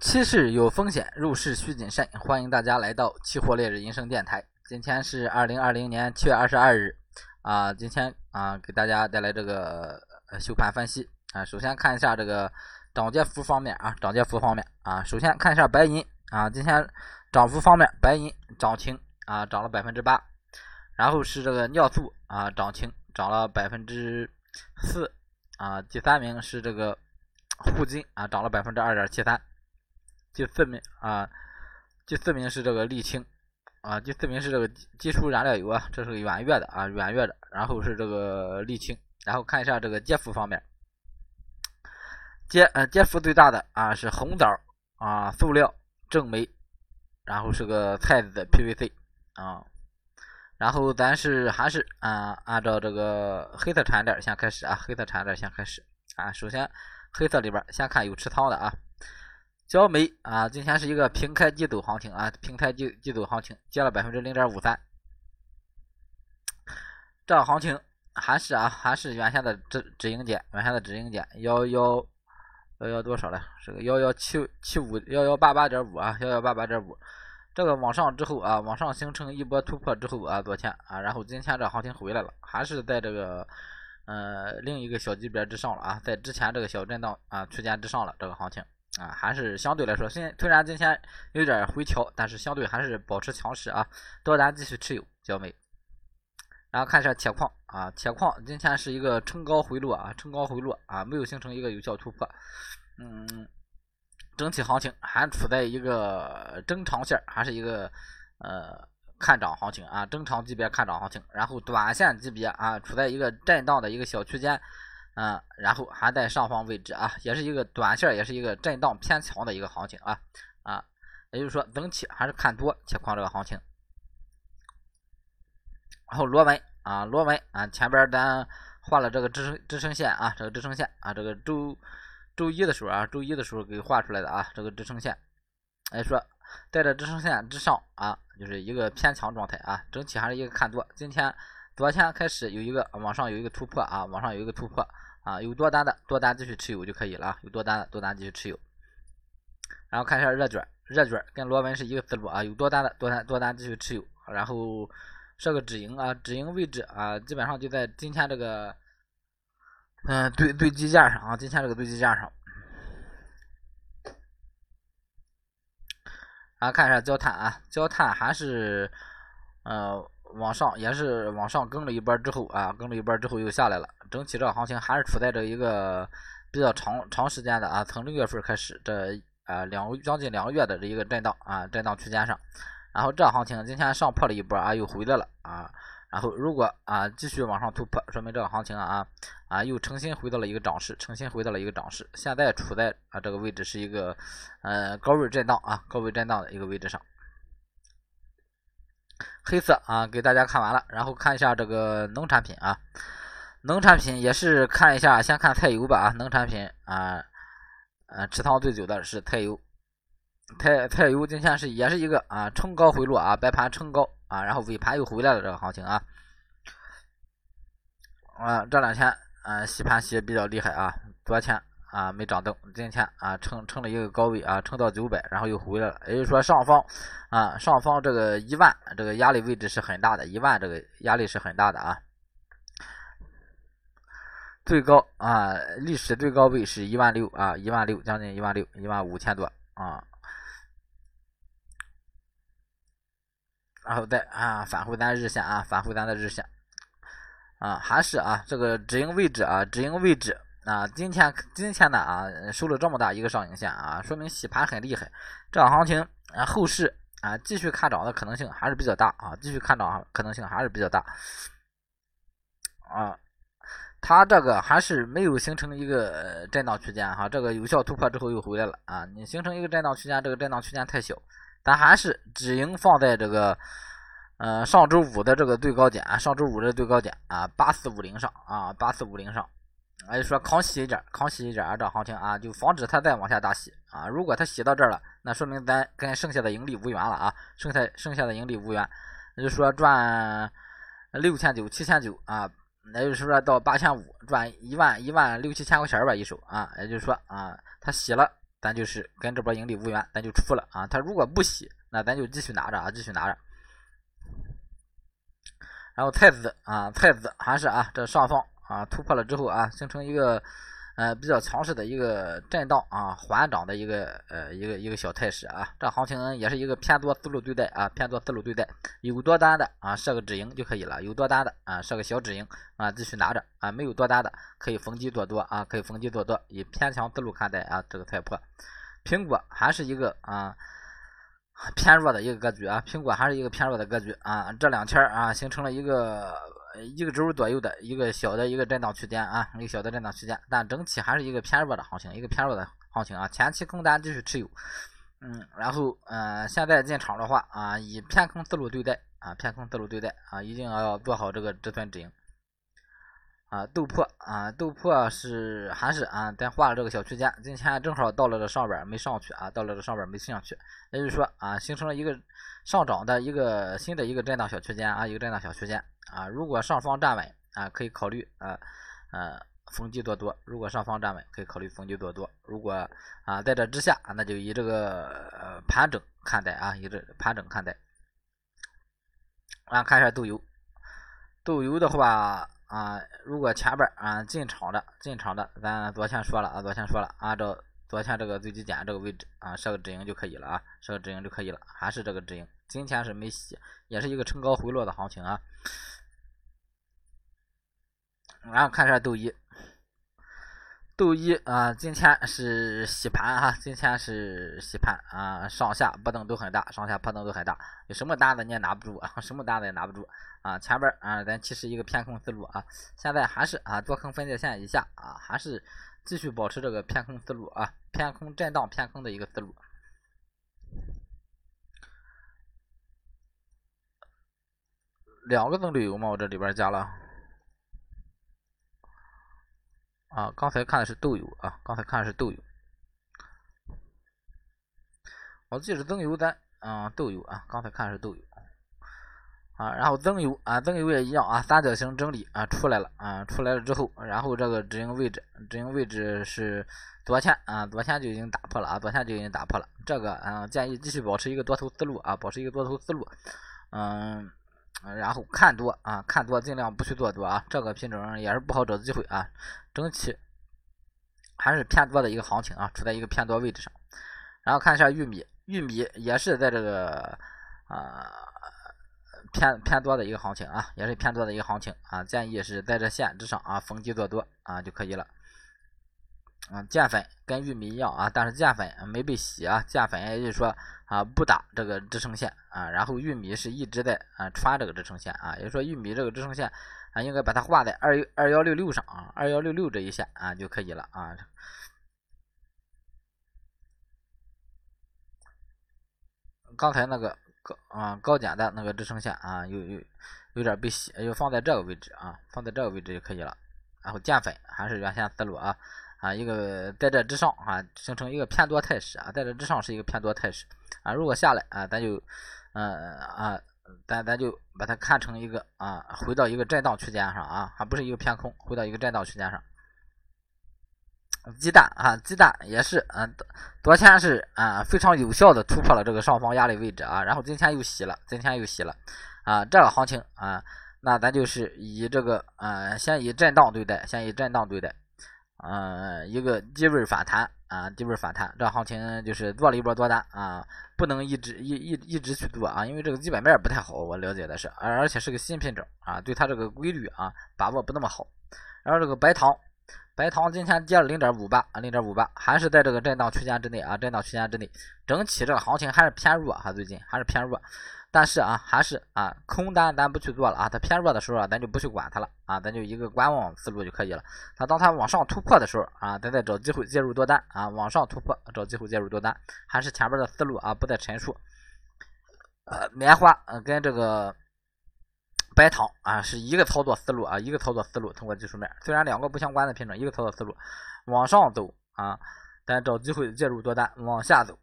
期市有风险，入市需谨慎。欢迎大家来到期货烈日银声电台。今天是二零二零年七月二十二日啊，今天啊给大家带来这个休盘分析啊。首先看一下这个涨跌幅方面啊，涨跌幅方面啊，首先看一下白银啊，今天涨幅方面，白银涨停啊，涨了百分之八。然后是这个尿素啊，涨停涨了百分之四啊。第三名是这个沪金啊，涨了百分之二点七三。第四名啊，第四名是这个沥青啊，第四名是这个基础燃料油啊，这是个远月的啊，远月的。然后是这个沥青，然后看一下这个跌幅方面，跌呃跌幅最大的啊是红枣啊，塑料、正煤，然后是个菜籽 PVC 啊，然后咱是还是啊按照这个黑色产业链先开始啊，黑色产业链先开始啊，首先黑色里边先看有持仓的啊。焦煤啊，今天是一个平开低走行情啊，平开低低走行情，跌了百分之零点五三。这行情还是啊，还是原先的止止盈点，原先的止盈点幺幺幺幺多少了？是个幺幺七七五幺幺八八点五啊，幺幺八八点五。这个往上之后啊，往上形成一波突破之后啊，昨天啊，然后今天这行情回来了，还是在这个呃另一个小级别之上了啊，在之前这个小震荡啊区间之上了这个行情。啊，还是相对来说，现虽然今天有点回调，但是相对还是保持强势啊。多单继续持有焦煤，然后看一下铁矿啊，铁矿今天是一个冲高回落啊，冲高回落啊，没有形成一个有效突破。嗯，整体行情还处在一个中长线，还是一个呃看涨行情啊，中长级别看涨行情。然后短线级别啊，处在一个震荡的一个小区间。嗯，然后还在上方位置啊，也是一个短线，也是一个震荡偏强的一个行情啊啊，也就是说整体还是看多铁矿这个行情。然后螺纹啊，螺纹啊，前边咱画了这个支撑支撑线啊，这个支撑线啊，这个周周一的时候啊，周一的时候给画出来的啊，这个支撑线，哎说在这支撑线之上啊，就是一个偏强状态啊，整体还是一个看多。今天。昨天开始有一个往上有一个突破啊，往上有一个突破啊，有多单的多单继续持有就可以了啊，有多单的多单继续持有。然后看一下热卷，热卷跟螺纹是一个思路啊，有多单的多单多单继续持有。然后设个止盈啊，止盈位置啊，基本上就在今天这个嗯对对基价上啊，今天这个对基价上。然后看一下焦炭啊，焦炭还是呃。往上也是往上跟了一波之后啊，跟了一波之后又下来了。整体这个行情还是处在这一个比较长长时间的啊，从六月份开始这啊两将近两个月的这一个震荡啊震荡区间上。然后这行情今天上破了一波啊，又回来了啊。然后如果啊继续往上突破，说明这个行情啊啊又重新回到了一个涨势，重新回到了一个涨势。现在处在啊这个位置是一个呃高位震荡啊高位震荡的一个位置上。黑色啊，给大家看完了，然后看一下这个农产品啊，农产品也是看一下，先看菜油吧啊，农产品啊，呃，持仓最久的是菜油，菜菜油今天是也是一个啊冲高回落啊，白盘冲高啊，然后尾盘又回来了这个行情啊，啊这两天啊洗盘洗的比较厉害啊，昨天。啊，没涨动，今天啊，撑撑了一个高位啊，撑到九百，然后又回来了。也就是说，上方啊，上方这个一万这个压力位置是很大的，一万这个压力是很大的啊。最高啊，历史最高位是一万六啊，一万六，将近一万六，一万五千多啊。然后再啊，返回咱日线啊，返回咱的日线啊，还是啊，这个止盈位置啊，止盈位置。啊，今天今天呢啊，收了这么大一个上影线啊，说明洗盘很厉害。这行情啊，后市啊，继续看涨的可能性还是比较大啊，继续看涨可能性还是比较大。啊，它这个还是没有形成一个震荡区间哈，这个有效突破之后又回来了啊。你形成一个震荡区间，这个震荡区间太小，咱还是止盈放在这个呃上周五的这个最高点，上周五的最高点啊，八四五零上啊，八四五零上。哎，就说扛洗一点，扛洗一点啊，这行情啊，就防止它再往下大洗啊。如果它洗到这儿了，那说明咱跟剩下的盈利无缘了啊，剩下剩下的盈利无缘。也就说赚六千九、七千九啊，那就是说到八千五，赚一万一万六七千块钱吧一手啊。也就是说啊，他洗了咱就是跟这波盈利无缘，咱就出了啊。他如果不洗，那咱就继续拿着啊，继续拿着。然后菜子啊，菜子还是啊，这上方啊突破了之后啊，形成一个呃比较强势的一个震荡啊缓涨的一个呃一个一个小态势啊。这行情也是一个偏多思路对待啊，偏多思路对待。有多单的啊设个止盈就可以了，有多单的啊设个小止盈啊继续拿着啊，没有多单的可以逢低做多啊，可以逢低做多，以偏强思路看待啊这个菜粕。苹果还是一个啊。偏弱的一个格局啊，苹果还是一个偏弱的格局啊，这两天啊形成了一个一个周左右的一个小的一个震荡区间啊，一个小的震荡区间，但整体还是一个偏弱的行情，一个偏弱的行情啊，前期空单继续持有，嗯，然后嗯，现在进场的话啊，以偏空思路对待啊，偏空思路对待啊，一定要做好这个止损止盈。啊，豆粕啊，豆粕是还是啊，咱画了这个小区间，今天正好到了这上边没上去啊，到了这上边没上去，也就是说啊，形成了一个上涨的一个新的一个震荡小区间啊，一个震荡小区间。啊，如果上方站稳啊，可以考虑啊呃逢低做多；如果上方站稳，可以考虑逢低做多；如果啊在这之下，那就以这个盘整看待啊，以这盘整看待。啊，看一下豆油，豆油的话。啊，如果前边啊进场的进场的，咱昨天说了啊，昨天说了，按照昨天这个最低点这个位置啊设个止盈就可以了啊，设个止盈就可以了，还是这个止盈。今天是没洗，也是一个冲高回落的行情啊。然后看一下豆一，豆一啊，今天是洗盘哈，今天是洗盘啊，上下波动都很大，上下波动都很大，有什么单子你也拿不住啊，什么单子也拿不住。啊，前边啊，咱其实一个偏空思路啊，现在还是啊，做空分界线以下啊，还是继续保持这个偏空思路啊，偏空震荡偏空的一个思路。两个增绿油吗？我这里边加了啊，刚才看的是豆油啊，刚才看的是豆油，我记得增油咱嗯豆油啊，刚才看的是豆油。啊，然后增油啊，增油也一样啊，三角形整理啊出来了啊，出来了之后，然后这个止盈位置，止盈位置是昨天啊，昨天就已经打破了啊，昨天就已经打破了。这个啊，建议继续保持一个多头思路啊，保持一个多头思路，嗯，然后看多啊，看多尽量不去做多啊，这个品种也是不好找机会啊，整体还是偏多的一个行情啊，处在一个偏多位置上。然后看一下玉米，玉米也是在这个啊。偏偏多的一个行情啊，也是偏多的一个行情啊，建议是在这线之上啊逢低做多啊就可以了。嗯，淀粉跟玉米一样啊，但是淀粉没被洗啊，淀粉也就是说啊不打这个支撑线啊，然后玉米是一直在啊穿这个支撑线啊，也就是说玉米这个支撑线啊应该把它画在二二幺六六上啊，二幺六六这一线啊就可以了啊。刚才那个。高啊高点的那个支撑线啊，有有有点被洗，就放在这个位置啊，放在这个位置就可以了。然后淀粉还是原先思路啊啊，一个在这之上啊，形成一个偏多态势啊，在这之上是一个偏多态势啊。如果下来啊，咱就嗯啊，咱咱就把它看成一个啊，回到一个震荡区间上啊，还不是一个偏空，回到一个震荡区间上。鸡蛋啊，鸡蛋也是，嗯，昨天是啊非常有效的突破了这个上方压力位置啊，然后今天又洗了，今天又洗了，啊，这个行情啊，那咱就是以这个啊，先以震荡对待，先以震荡对待，嗯，一个低位反弹啊，低位反弹，这行情就是做了一波多单啊，不能一直一一一直去做啊，因为这个基本面不太好，我了解的是，而而且是个新品种啊，对它这个规律啊把握不那么好，然后这个白糖。白糖今天跌了零点五八啊，零点五八，还是在这个震荡区间之内啊，震荡区间之内，整体这个行情还是偏弱哈，最近还是偏弱，但是啊，还是啊，空单咱不去做了啊，它偏弱的时候啊，咱就不去管它了啊，咱就一个观望思路就可以了。它当它往上突破的时候啊，咱再找机会介入多单啊，往上突破找机会介入多单，还是前边的思路啊，不再陈述。呃，棉花呃跟这个。白糖啊，是一个操作思路啊，一个操作思路。通过技术面，虽然两个不相关的品种，一个操作思路，往上走啊，咱找机会介入多单；往下走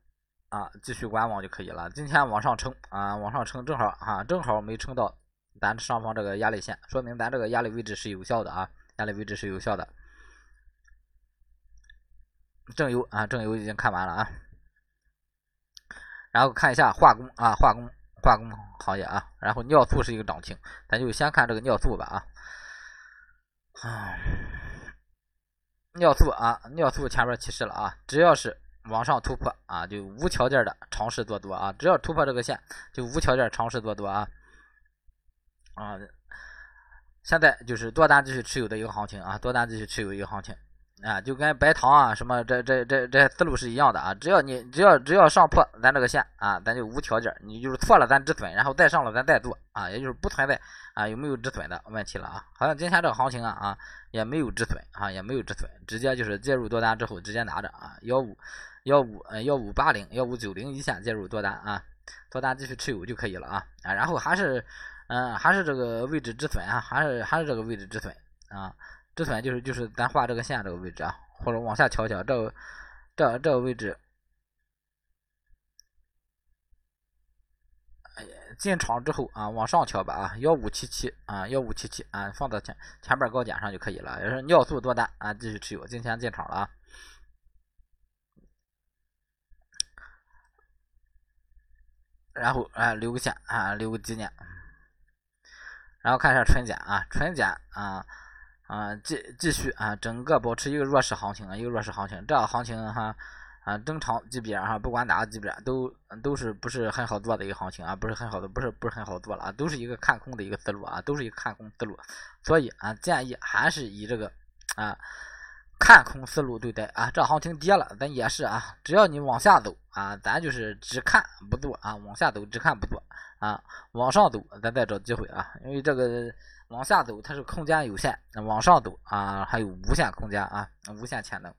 啊，继续观望就可以了。今天往上撑啊，往上撑正好啊，正好没撑到咱上方这个压力线，说明咱这个压力位置是有效的啊，压力位置是有效的。正油啊，正油已经看完了啊。然后看一下化工啊，化工化工行业啊。然后尿素是一个涨停，咱就先看这个尿素吧啊。啊，尿素啊，尿素前面提示了啊，只要是往上突破啊，就无条件的尝试做多啊，只要突破这个线，就无条件尝试做多啊。啊，现在就是多单继续持有的一个行情啊，多单继续持有一个行情。啊，就跟白糖啊什么这这这这思路是一样的啊，只要你只要只要上破咱这个线啊，咱就无条件，你就是错了咱止损，然后再上了咱再做啊，也就是不存在啊有没有止损的问题了啊。好像今天这个行情啊啊也没有止损啊也没有止损，直接就是介入多单之后直接拿着啊幺五幺五呃幺五八零幺五九零一线介入多单啊，多单继续持有就可以了啊啊，然后还是嗯还是这个位置止损啊，还是还是这个位置止损啊。止损就是就是咱画这个线这个位置啊，或者往下调调，这个这这个位置，进场之后啊，往上调吧啊，幺五七七啊，幺五七七啊，放到前前边高点上就可以了。也是尿素多单啊，继续持有，今天进场了啊。然后啊，留个线啊，留个纪念，然后看一下纯碱啊，纯碱啊。啊，继继续啊，整个保持一个弱势行情啊，一个弱势行情。这个行情哈啊，正常级别哈，不管哪个级别都都是不是很好做的一个行情啊，不是很好的，不是不是很好做了啊，都是一个看空的一个思路啊，都是一个看空思路。所以啊，建议还是以这个啊看空思路对待啊。这行情跌了，咱也是啊，只要你往下走啊，咱就是只看不做啊，往下走只看不做啊，往上走咱再找机会啊，因为这个。往下走，它是空间有限；往上走啊，还有无限空间啊，无限潜能。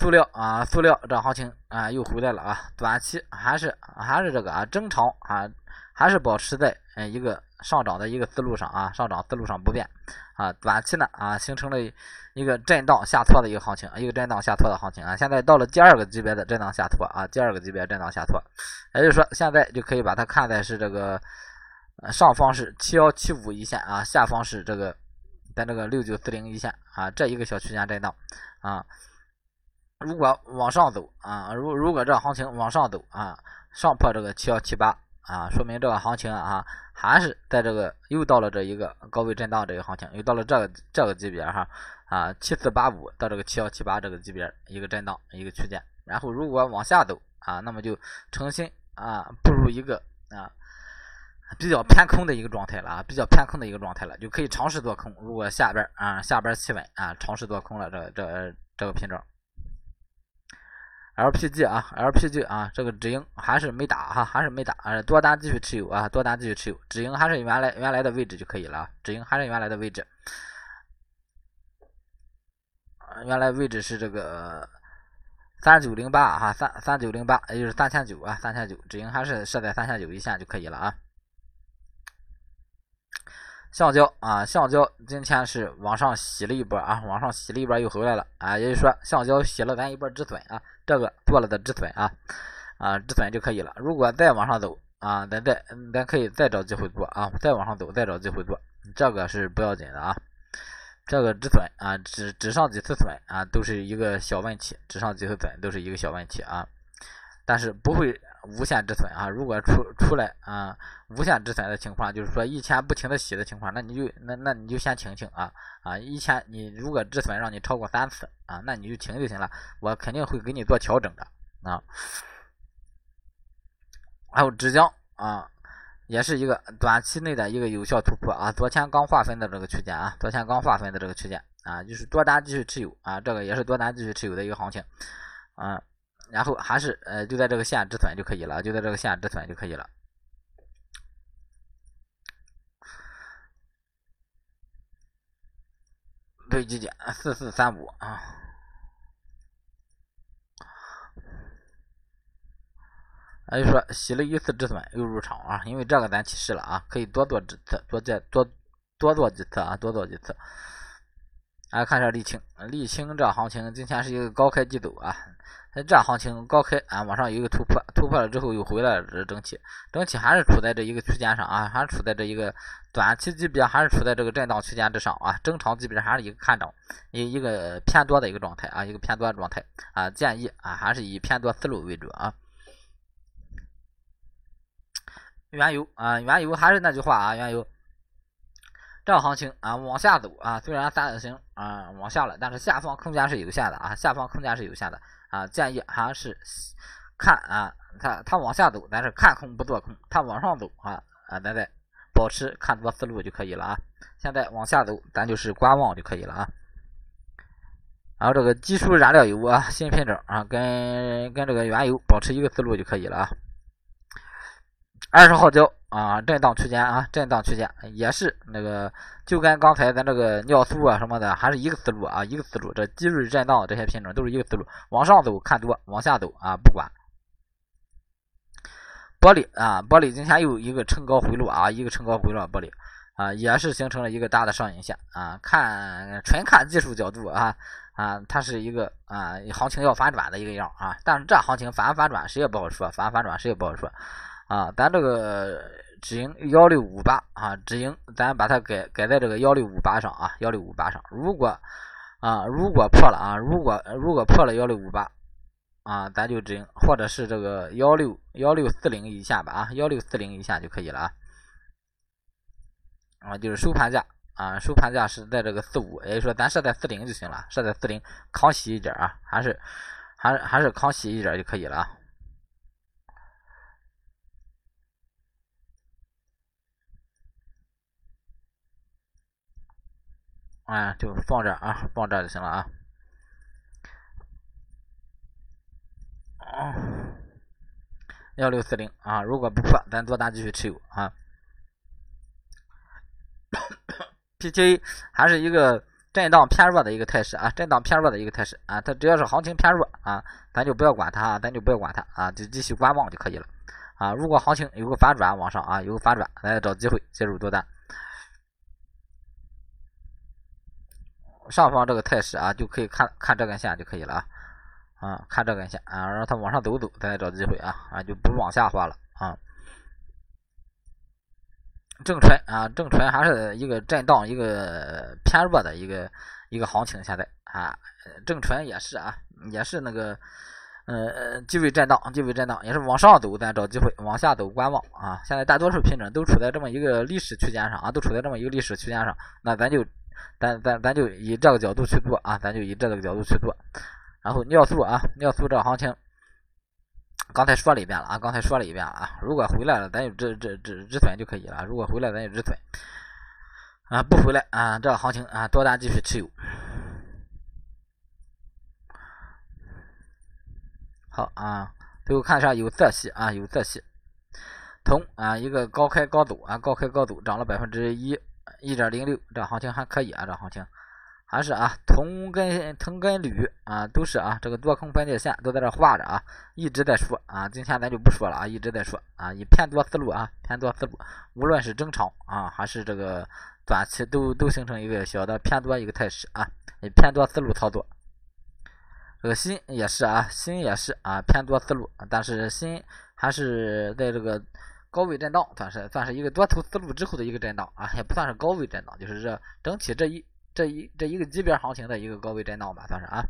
塑料啊，塑料这行情啊又回来了啊，短期还是还是这个啊，正常啊，还是保持在嗯一个上涨的一个思路上啊，上涨思路上不变啊。短期呢啊，形成了一个震荡下挫的一个行情，一个震荡下挫的行情啊。现在到了第二个级别的震荡下挫啊，第二个级别震荡下挫，也就是说现在就可以把它看在是这个。上方是七幺七五一线啊，下方是这个在这个六九四零一线啊，这一个小区间震荡啊。如果往上走啊，如如果这行情往上走啊，上破这个七幺七八啊，说明这个行情啊还是在这个又到了这一个高位震荡这个行情，又到了这个这个级别哈啊，七四八五到这个七幺七八这个级别一个震荡一个区间。然后如果往下走啊，那么就重新啊步入一个啊。比较偏空的一个状态了啊，比较偏空的一个状态了，就可以尝试做空。如果下边啊下边企稳啊，尝试做空了，这这这个品种，LPG 啊，LPG 啊，这个止盈还是没打哈，还是没打啊，多单继续持有啊，多单继续持有，止盈还是原来原来的位置就可以了，止盈还是原来的位置，原来位置是这个三九零八哈，三三九零八，也就是三千九啊，三千九，止盈还是设在三千九一线就可以了啊。橡胶啊，橡胶今天是往上洗了一波啊，往上洗了一波又回来了啊，也就是说橡胶洗了咱一波止损啊，这个做了的止损啊，啊止损就可以了。如果再往上走啊，咱再咱可以再找机会做啊，再往上走再找机会做，这个是不要紧的啊，这个止损啊，只只上几次损啊，都是一个小问题，只上几次损都是一个小问题啊，但是不会。无限止损啊！如果出出来啊，无限止损的情况，就是说一天不停的洗的情况，那你就那那你就先停停啊啊！一天你如果止损让你超过三次啊，那你就停就行了，我肯定会给你做调整的啊。还有纸浆啊，也是一个短期内的一个有效突破啊。昨天刚划分的这个区间啊，昨天刚划分的这个区间啊，就是多单继续持有啊，这个也是多单继续持有的一个行情啊。然后还是呃，就在这个线止损就可以了，就在这个线止损就可以了。对基点四四三五啊，那就说洗了一次止损又入场啊，因为这个咱提示了啊，可以多做几次，多做多多做几次啊，多做几次。来看一下沥青，沥青这行情今天是一个高开低走啊。这行情高开啊，往上有一个突破，突破了之后又回来了，这整体整体还是处在这一个区间上啊，还是处在这一个短期级别，还是处在这个震荡区间之上啊，正常级别还是一个看涨，一一个偏多的一个状态啊，一个偏多的状态啊，建议啊还是以偏多思路为主啊。原油啊，原油还是那句话啊，原油这样行情啊，往下走啊，虽然三角形啊往下了，但是下方空间是有限的啊，下方空间是有限的啊，建议还是看啊，它它往下走，但是看空不做空，它往上走啊啊，咱再保持看多思路就可以了啊。现在往下走，咱就是观望就可以了啊。然后这个基础燃料油啊，新品种啊，跟跟这个原油保持一个思路就可以了啊。二十号胶啊，震荡区间啊，震荡区间也是那个，就跟刚才咱这个尿素啊什么的，还是一个思路啊，一个思路。这基瑞震荡这些品种都是一个思路，往上走看多，往下走啊不管。玻璃啊，玻璃今天又一个冲高回落啊，一个冲高回落，玻璃啊也是形成了一个大的上影线啊。看纯看技术角度啊啊，它是一个啊行情要反转的一个样啊，但是这行情反反转谁也不好说，反反转谁也不好说。啊，咱这个止盈幺六五八啊，止盈咱把它改改在这个幺六五八上啊，幺六五八上。如果啊，如果破了啊，如果如果破了幺六五八啊，咱就止盈，或者是这个幺六幺六四零以下吧啊，幺六四零以下就可以了啊。啊，就是收盘价啊，收盘价是在这个四五，也就是说咱设在四零就行了，设在四零，抗洗一点啊，还是还是还是抗洗一点就可以了啊。啊，就放这啊，放这就行了啊。幺六四零啊，如果不破，咱多单继续持有啊。PTA 还是一个震荡偏弱的一个态势啊，震荡偏弱的一个态势啊。它只要是行情偏弱啊，咱就不要管它啊，咱就不要管它啊，就继续观望就可以了啊。如果行情有个反转往上啊，有个反转，咱再找机会介入多单。上方这个态势啊，就可以看看这根线就可以了啊，啊，看这根线啊，让它往上走走，再找机会啊，啊，就不往下滑了啊。正纯啊，正纯还是一个震荡，一个偏弱的一个一个行情，现在啊，正纯也是啊，也是那个呃，机位震荡，机位震荡，也是往上走，咱找机会，往下走观望啊。现在大多数品种都处在这么一个历史区间上啊，都处在这么一个历史区间上，那咱就。咱咱咱就以这个角度去做啊，咱就以这个角度去做。然后尿素啊，尿素这行情，刚才说了一遍了啊，刚才说了一遍了啊。如果回来了，咱就止止止止损就可以了。如果回来，咱就止损啊。不回来啊，这个行情啊，多单继续持有。好啊，最后看一下有色系啊，有色系，铜啊，一个高开高走啊，高开高走，涨了百分之一。一点零六，这行情还可以啊，这行情还是啊，铜跟铜跟铝啊，都是啊，这个多空分界线都在这画着啊，一直在说啊，今天咱就不说了啊，一直在说啊，以偏多思路啊，偏多思路，无论是中长啊，还是这个短期，都都形成一个小的偏多一个态势啊，以偏多思路操作。这个锌也是啊，锌也是啊，偏多思路，但是锌还是在这个。高位震荡算是算是一个多头思路之后的一个震荡啊，也不算是高位震荡，就是这整体这一这一这一个级别行情的一个高位震荡吧，算是啊，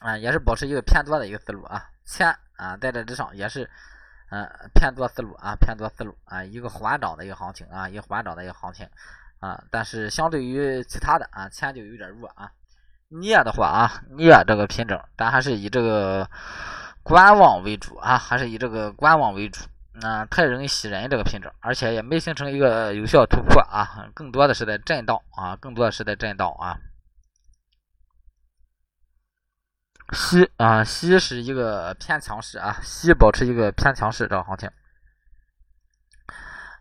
啊也是保持一个偏多的一个思路啊，铅啊在这之上也是嗯偏多思路啊，偏多思路啊，一个缓涨的一个行情啊，一个缓涨的一个行情啊，但是相对于其他的啊，铅就有点弱啊，镍的话啊，镍这个品种咱还是以这个观望为主啊，还是以这个观望为主。那太容易吸人这个品种，而且也没形成一个有效突破啊，更多的是在震荡啊，更多的是在震荡啊。西啊，西是一个偏强势啊，西保持一个偏强势这个行情，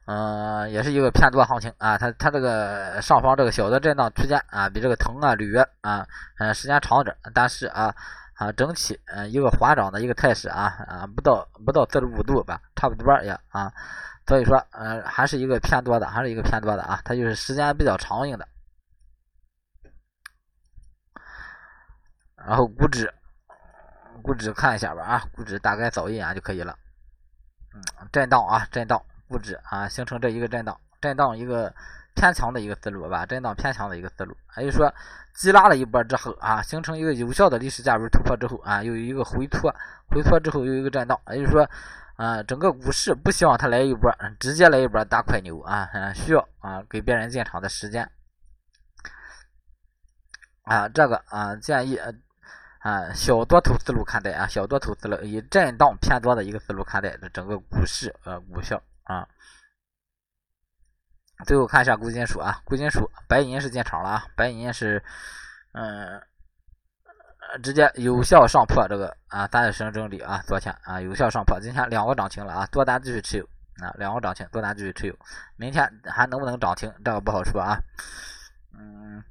嗯，也是一个偏多行情啊。它它这个上方这个小的震荡区间啊，比这个铜啊、铝啊，嗯，时间长点，但是啊。啊，整体嗯一个缓涨的一个态势啊啊，不到不到四十五度吧，差不多也啊，所以说呃还是一个偏多的，还是一个偏多的啊，它就是时间比较长硬的。然后股指，股指看一下吧啊，股指大概扫一眼就可以了。嗯，震荡啊，震荡，股指啊形成这一个震荡，震荡一个偏强的一个思路吧，震荡偏强的一个思路。也就是说，急拉了一波之后啊，形成一个有效的历史价位突破之后啊，又有一个回脱，回脱之后又一个震荡。也就是说，啊，整个股市不希望它来一波，直接来一波大快牛啊，需要啊给别人进场的时间。啊，这个啊建议啊小多头思路看待啊，小多头思路以震荡偏多的一个思路看待这整个股市呃股票啊。最后看一下贵金属啊，贵金属白银是进场了啊，白银是嗯直接有效上破这个啊三十升整理啊，昨天啊有效上破，今天两个涨停了啊，多单继续持有啊，两个涨停，多单继续持有，明天还能不能涨停，这个不好说啊，嗯。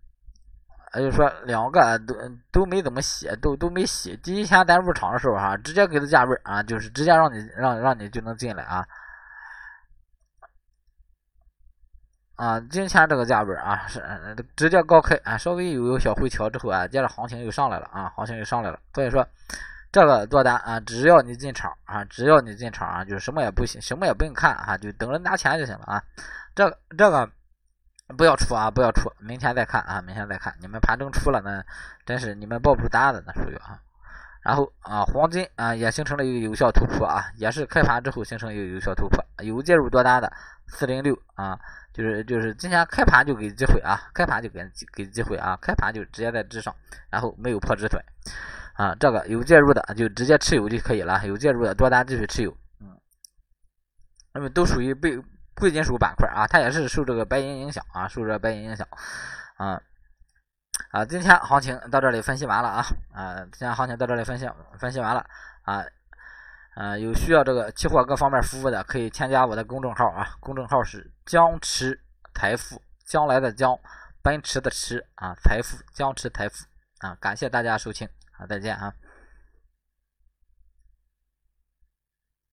也就说，两个都都没怎么洗，都都没洗。第一天咱入场的时候哈，直接给的价位啊，就是直接让你让让你就能进来啊。啊，今天这个价位啊是直接高开啊，稍微有有小回调之后啊，接着行情又上来了啊，行情又上来了。所以说，这个多单啊，只要你进场啊，只要你进场啊，就是什么也不行，什么也不用看啊，就等着拿钱就行了啊。这个这个。不要出啊！不要出，明天再看啊！明天再看。你们盘中出了呢，真是你们报不出单子那属于啊。然后啊，黄金啊也形成了一个有效突破啊，也是开盘之后形成一个有效突破，有介入多单的四零六啊，就是就是今天开盘就给机会啊，开盘就给给机会啊，开盘就直接在之上，然后没有破止损啊，这个有介入的就直接持有就可以了，有介入的多单继续持有，嗯，那么都属于被。贵金属板块啊，它也是受这个白银影响啊，受这白银影响啊啊！今天行情到这里分析完了啊啊！今天行情到这里分析分析完了啊啊！有需要这个期货各方面服务的，可以添加我的公众号啊，公众号是江池财富，将来的江，奔驰的驰啊，财富江池财富啊！感谢大家收听，啊，再见啊！